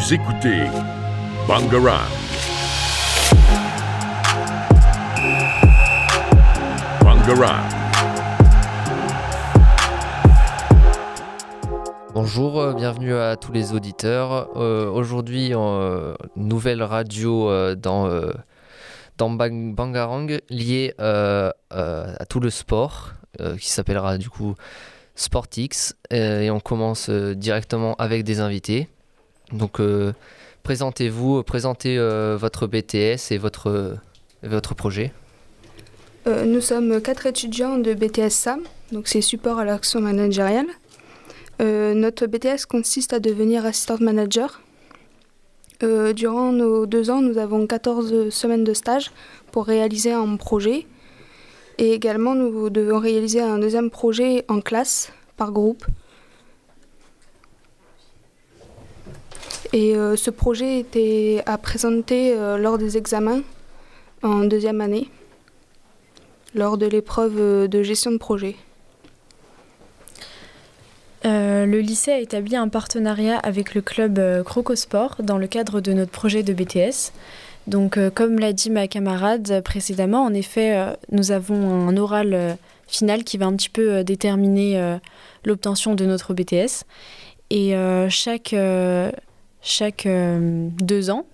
Vous écoutez Bangarang. Bonjour, euh, bienvenue à tous les auditeurs. Euh, Aujourd'hui, euh, nouvelle radio dans, dans Bang- Bangarang liée à tout le sport qui s'appellera du coup Sportix. Euh, et on commence directement avec des invités. Donc, euh, présentez-vous, présentez euh, votre BTS et votre, votre projet. Euh, nous sommes quatre étudiants de BTS SAM, donc c'est support à l'action managériale. Euh, notre BTS consiste à devenir assistant manager. Euh, durant nos deux ans, nous avons 14 semaines de stage pour réaliser un projet. Et également, nous devons réaliser un deuxième projet en classe, par groupe. Et euh, ce projet était à présenter euh, lors des examens en deuxième année lors de l'épreuve euh, de gestion de projet. Le lycée a établi un partenariat avec le club Crocosport dans le cadre de notre projet de BTS. Donc, comme l'a dit ma camarade précédemment, en effet, nous avons un oral final qui va un petit peu déterminer l'obtention de notre BTS. Et chaque, chaque euh, deux ans,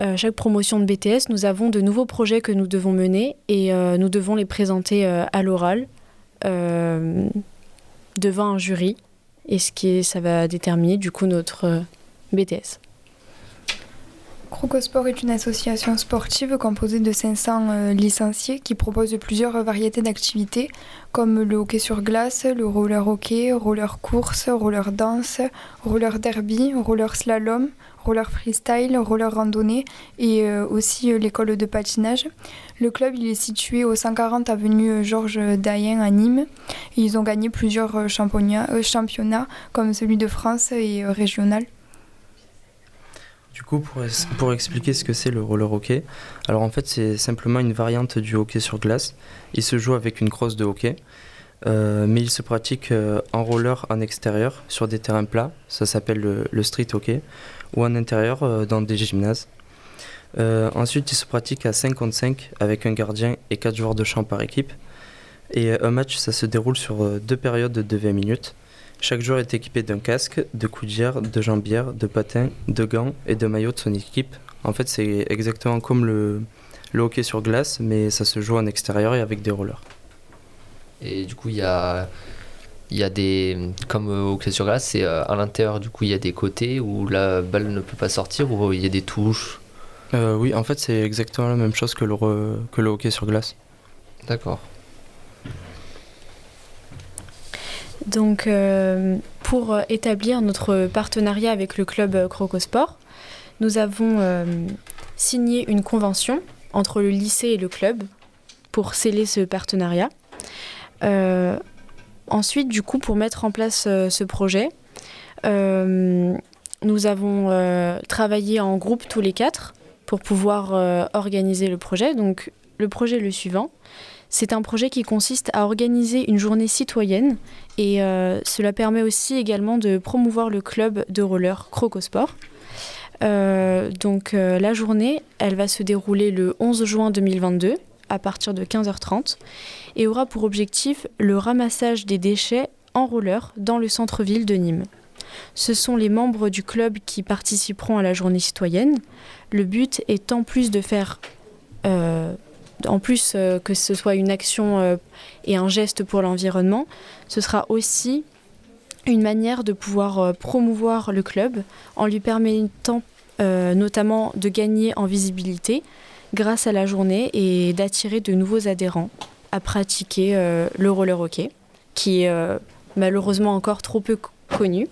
euh, chaque promotion de BTS, nous avons de nouveaux projets que nous devons mener et euh, nous devons les présenter à l'oral. devant un jury et ce qui ça va déterminer du coup notre BTS. Crocosport est une association sportive composée de 500 euh, licenciés qui propose plusieurs variétés d'activités comme le hockey sur glace, le roller hockey, roller course, roller danse, roller derby, roller slalom, roller freestyle, roller randonnée et euh, aussi euh, l'école de patinage. Le club il est situé au 140 avenue Georges Dayen à Nîmes ils ont gagné plusieurs championnats, comme celui de France et régional. Du coup, pour, expliquer ce que c'est le roller hockey, alors en fait c'est simplement une variante du hockey sur glace. Il se joue avec une crosse de hockey, euh, mais il se pratique euh, en roller en extérieur sur des terrains plats, ça s'appelle le, street hockey, ou en intérieur euh, dans des gymnases. Ensuite, il se pratique à 5 contre 5 avec un gardien et 4 joueurs de champ par équipe. Et un match, ça se déroule sur deux périodes de 20 minutes. Chaque joueur est équipé d'un casque, de coudières, de jambières, de patins, de gants et de maillots de son équipe. En fait, c'est exactement comme le, le hockey sur glace, mais ça se joue en extérieur et avec des rollers. Et du coup, il y a, y a des. Comme au hockey sur glace, c'est euh, à l'intérieur, du coup, il y a des côtés où la balle ne peut pas sortir, ou il y a des touches? Euh, oui, en fait, c'est exactement la même chose que le, que le hockey sur glace. D'accord. Donc euh, pour euh, établir notre partenariat avec le club euh, Crocosport, nous avons signé une convention entre le lycée et le club pour sceller ce partenariat. Ensuite, du coup, pour mettre en place ce projet, nous avons travaillé en groupe tous les quatre pour pouvoir organiser le projet. Donc, le projet est le suivant. C'est un projet qui consiste à organiser une journée citoyenne et euh, cela permet aussi également de promouvoir le club de roller Crocosport. Euh, donc euh, la journée, elle va se dérouler le 11 juin 2022 à partir de 15h30 et aura pour objectif le ramassage des déchets en roller dans le centre-ville de Nîmes. Ce sont les membres du club qui participeront à la journée citoyenne. Le but en plus de faire, en plus euh, que ce soit une action euh, et un geste pour l'environnement, ce sera aussi une manière de pouvoir euh, promouvoir le club en lui permettant notamment de gagner en visibilité grâce à la journée et d'attirer de nouveaux adhérents à pratiquer le roller hockey, qui est malheureusement encore trop peu co- connu.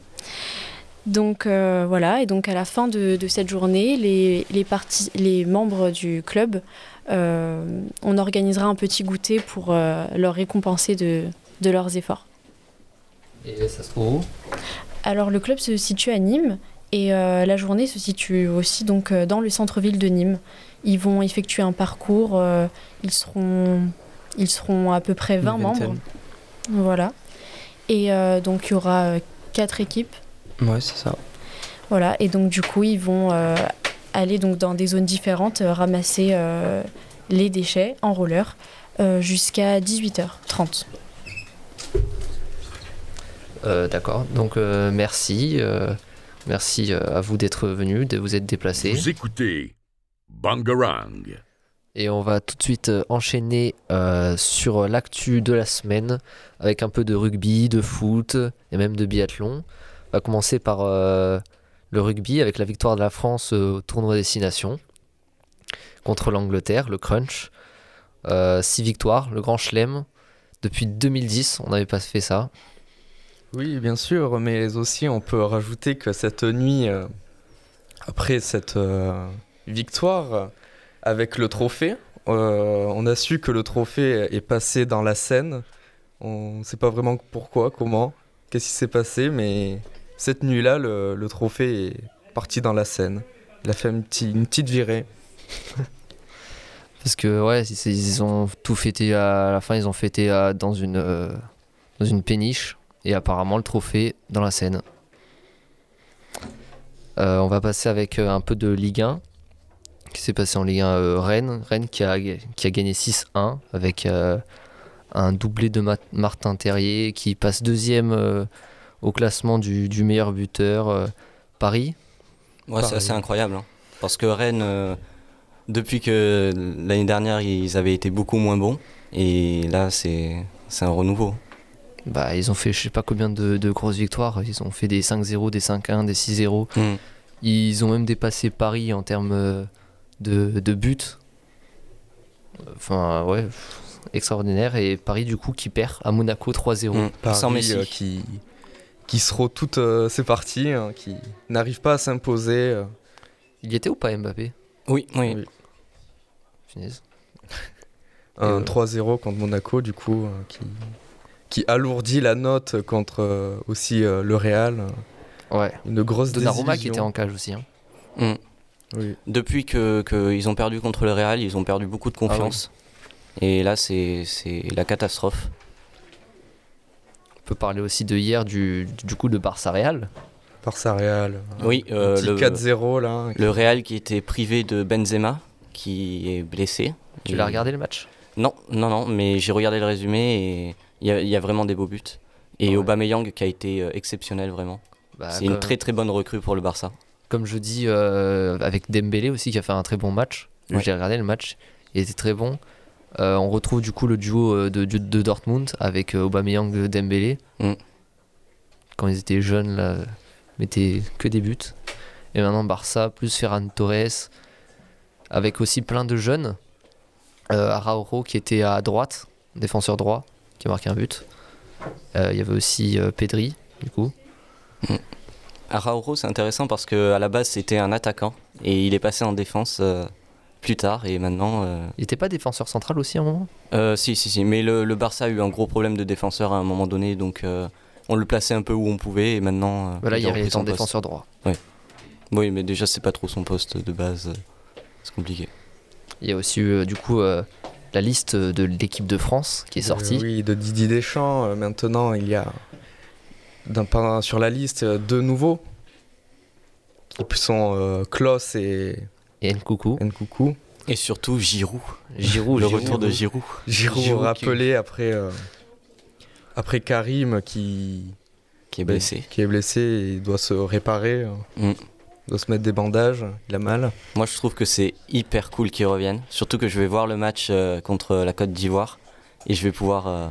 Donc euh, voilà, et donc à la fin de, de cette journée, les, les, partis- les membres du club, euh, on organisera un petit goûter pour euh, leur récompenser de, de leurs efforts. Et ça se trouve où? Alors le club se situe à Nîmes et euh, la journée se situe aussi donc dans le centre-ville de Nîmes. Ils vont effectuer un parcours, euh, ils seront ils seront à peu près 20 Une membres. Voilà. Et euh, donc il y aura quatre équipes. Ouais, c'est ça. Voilà, et donc du coup, ils vont euh, aller donc dans des zones différentes, euh, ramasser euh, les déchets en roller euh, jusqu'à 18h30. Euh, D'accord, donc euh, merci. euh, merci à vous d'être venus, de vous être déplacés. Vous écoutez Bangarang. Et on va tout de suite enchaîner euh, sur l'actu de la semaine avec un peu de rugby, de foot et même de biathlon. Va commencer par euh, le rugby avec la victoire de la France euh, au tournoi Destination contre l'Angleterre, le Crunch. Euh, six victoires, le Grand Chelem. Depuis 2010, on n'avait pas fait ça. Oui, bien sûr, mais aussi on peut rajouter que cette nuit, euh, après cette euh, victoire euh, avec le trophée, euh, on a su que le trophée est passé dans la Seine. On ne sait pas vraiment pourquoi, comment, qu'est-ce qui s'est passé, mais cette nuit-là, le, trophée est parti dans la Seine. Il a fait une petite virée. Parce que ouais, ils, ont tout fêté à la fin, ils ont fêté à- dans, une, euh, dans une péniche et apparemment le trophée dans la Seine. Euh, on va passer avec euh, un peu de Ligue 1 qui s'est passé en Ligue 1 euh, Rennes. Rennes qui a, gagné 6-1 avec un doublé de Ma- Martin Terrier qui passe deuxième au classement du, du meilleur buteur. euh, Paris, Ouais, c'est assez incroyable. hein. Parce que Rennes, euh, depuis que l'année dernière, ils avaient été beaucoup moins bons. Et là, c'est c'est un renouveau. bah, ils ont fait je sais pas combien de, de grosses victoires. Ils ont fait des 5-0, des 5-1, des 6-0. Mm. Ils ont même dépassé Paris en termes euh, de, de buts. Enfin, ouais, extraordinaire. Et Paris, du coup, qui perd à Monaco 3-0. Mm. Paris, Sans Messi. euh, qui, qui se rôde toutes euh, ses parties, hein, qui n'arrive pas à s'imposer. euh. Il y était ou pas Mbappé? Oui, oui. Oui. Finesse. Un euh, 3-0 contre Monaco, du coup, euh, qui, qui alourdit la note contre euh, aussi euh, le Real. Ouais. Une grosse Donnarumma qui était en cage aussi. hein. Mm. Oui. Depuis que, que ils ont perdu contre le Real, ils ont perdu beaucoup de confiance. Et là, c'est la catastrophe. On peut parler aussi de hier, du, du coup, de Barça Real. Barça Real. Oui, euh, le, 4-0 là. le Real qui était privé de Benzema, qui est blessé. Tu Et- l'as regardé le match? Non, non, non, mais j'ai regardé le résumé et il y, a- il y a vraiment des beaux buts. Et Ouais. Aubameyang qui a été euh, exceptionnel vraiment. Bah, c'est comme, une très très bonne recrue pour le Barça. comme je dis, euh, avec Dembélé aussi qui a fait un très bon match. Ouais. J'ai regardé le match, il était très bon. Euh, on retrouve du coup le duo euh, de, de, de Dortmund avec euh, Aubameyang et Dembélé. Mm. Quand ils étaient jeunes, là, mettaient que des buts. Et maintenant Barça plus Ferran Torres, avec aussi plein de jeunes. Euh, Araujo qui était à droite, défenseur droit, qui a marqué un but. Euh, Il y avait aussi Pedri, du coup. Araujo, c'est intéressant parce que à la base c'était un attaquant et il est passé en défense plus tard et maintenant. euh, Il n'était pas défenseur central aussi à un moment? Euh, si, si, si. Mais le, le Barça a eu un gros problème de défenseur à un moment donné donc euh, on le plaçait un peu où on pouvait et maintenant. euh, Voilà, il est en défenseur droit. Oui, mais déjà c'est pas trop son poste de base. C'est compliqué. Il y a aussi euh, du coup euh, la liste de l'équipe de France qui est sortie. Euh, oui, de Didier Deschamps. maintenant, il y a sur la liste deux nouveaux. Qui sont euh, Klaus et Et Nkoukou, Nkoukou. Et surtout Giroud. Giroud, le Giroud. retour de Giroud. Giroud, Giroud qui- rappelé après, euh, après Karim qui, Qui est blessé. qui est blessé et doit se réparer. euh, Mm. doit se mettre des bandages. Il a mal. Moi, je trouve que c'est hyper cool qu'ils reviennent. Surtout que je vais voir le match euh, contre la Côte d'Ivoire et je vais pouvoir euh,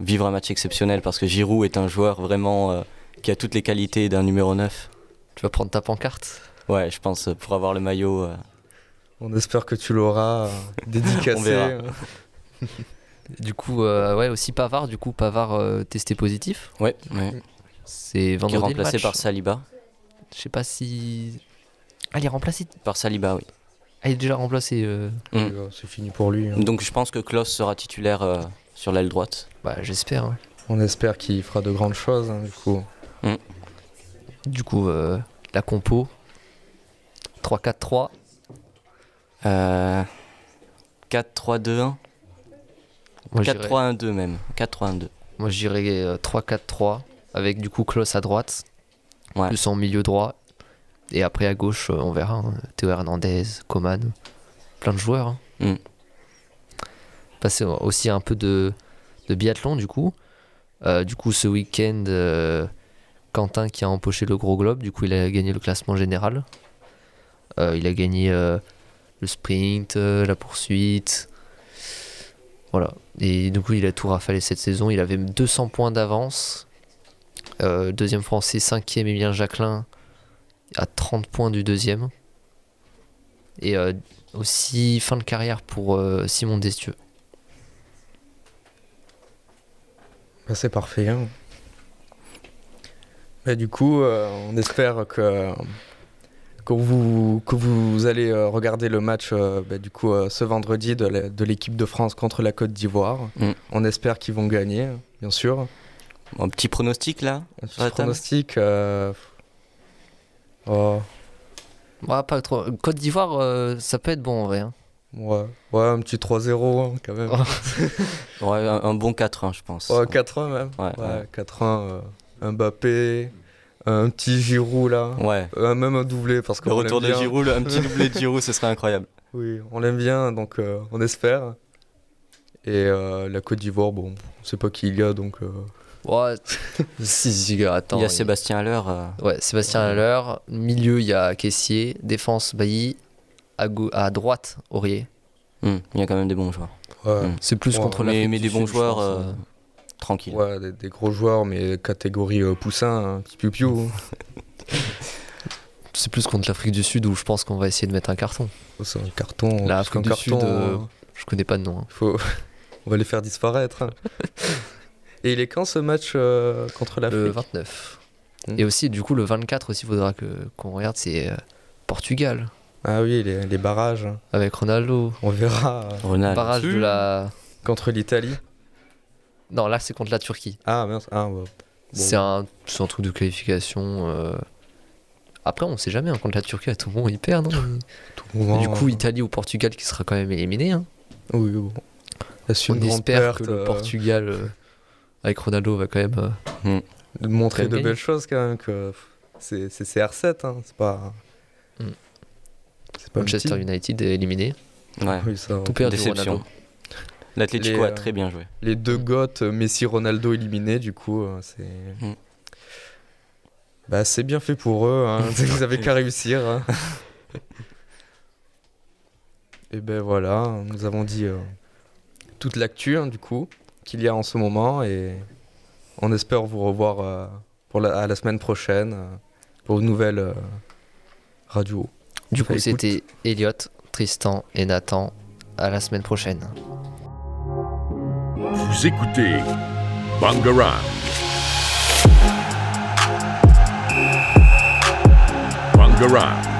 vivre un match exceptionnel parce que Giroud est un joueur vraiment euh, qui a toutes les qualités d'un numéro 9. Tu vas prendre ta pancarte? Ouais, je pense euh, pour avoir le maillot. euh, On espère que tu l'auras euh, dédicacé. On verra. Du coup, euh, ouais, aussi Pavard, du coup, Pavard euh, testé positif. Ouais, ouais. C'est Qui est vendredi le remplacé match. par Saliba. Je sais pas si. Ah, il est remplacé. Par Saliba, oui. Ah, il est déjà remplacé. euh, Mm. C'est fini pour lui. hein. Donc je pense que Klaus sera titulaire euh, sur l'aile droite. Bah, j'espère. ouais. On espère qu'il fera de grandes choses. hein, du coup. Du coup, euh, la compo 3-4-3. Euh, 4-3-2-1. Moi, j'irais- 4-3-1-2 même. 4-3-1-2. Moi, j'irais euh, 3-4-3 avec du coup Klaus à droite, Ouais. plus en milieu droit. Et après à gauche, euh, on verra. hein. Théo Hernandez, Coman, plein de joueurs. hein. Mm. Passer aussi un peu de, de biathlon du coup. Euh, du coup, ce week-end, euh, Quentin qui a empoché le gros globe, du coup, il a gagné le classement général. Euh, il a gagné euh, le sprint, euh, la poursuite. Voilà. Et du coup, il a tout rafalé cette saison. Il avait 200 points d'avance. Deuxième français, cinquième Emilien Jacquelin à 30 points du deuxième. Et aussi fin de carrière pour Simon Destieux. Bah, c'est parfait. Bah, du coup, on espère que, que, vous, que vous allez euh, regarder le match euh, bah, du coup, euh, ce vendredi de l'équipe de France contre la Côte d'Ivoire. Mm. On espère qu'ils vont gagner, bien sûr. Un petit pronostic là Un petit pronostic. euh, oh, Ouais, pas trop. Côte d'Ivoire, euh, ça peut être bon en vrai. hein. ouais. ouais, un petit 3-0 hein, quand même. Ouais, un, un bon 4-1, je pense. Ouais, 4-1 même. Ouais, Ouais, ouais. 4-1. euh, Mbappé, un petit Giroud là. Ouais. Euh, même un doublé parce que Le retour de. Giroud, un petit doublé de Giroud, ce serait incroyable. Oui, on l'aime bien, donc euh, on espère. Et euh, la Côte d'Ivoire, bon, on sait pas qui il y a, donc euh, Ouais, si, si, attends. il y a Sébastien Haller. euh, Ouais, Sébastien Haller. Milieu, il y a Caissier. Défense, Bailly. À, gau- à droite, Aurier. hmm, il y a quand même des bons joueurs. ouais, Mm. C'est plus Ouais, contre mais l'Afrique mais des bons joueurs pense, tranquilles. ouais, des, des gros joueurs, mais catégorie euh, poussin, un petit piou-piou. C'est plus contre l'Afrique du Sud où je pense qu'on va essayer de mettre un carton. Oh, C'est un carton. La plus qu'un Afrique du Sud, euh, euh, Je connais pas de nom. hein. faut... on va les faire disparaître. hein. Et il est quand ce match euh, contre Le l'Afrique? 29. Hmm. Et aussi, du coup, le 24 aussi, faudra que qu'on regarde, c'est euh, Portugal Ah oui, les, les barrages. hein. avec Ronaldo. On verra euh, Ronald. Barrage de la. contre l'Italie. Non, là, c'est contre la Turquie. Ah mince, ah, bah, bon. C'est un, c'est un truc de qualification. euh. Après, on sait jamais, hein, contre la Turquie, à tout moment, ils perdent. hein. tout moment, du coup, euh, Italie ou Portugal qui sera quand même éliminé. hein. oui, bon. On espère perte, que le euh, Portugal, euh, avec Ronaldo, va quand même. euh, de montrer Quand de belles choses quand même que c'est c'est CR7 hein, c'est pas Mm. un Manchester petit- United est éliminé. Ouais. oui, ça, Tout perdu. Ronaldo. L'Atlético Les, a euh, très bien joué. les deux goths Messi Ronaldo éliminés du coup euh, c'est Mm. bah c'est bien fait pour eux hein. ils avaient qu'à réussir hein. et ben voilà nous avons dit euh, toute l'actu hein, du coup qu'il y a en ce moment et on espère vous revoir euh, pour la, à la semaine prochaine euh, pour une nouvelle euh, radio Du Bah, coup, écoute. c'était Elliot, Tristan et Nathan. À la semaine prochaine. Vous écoutez Bangarang. Bangarang.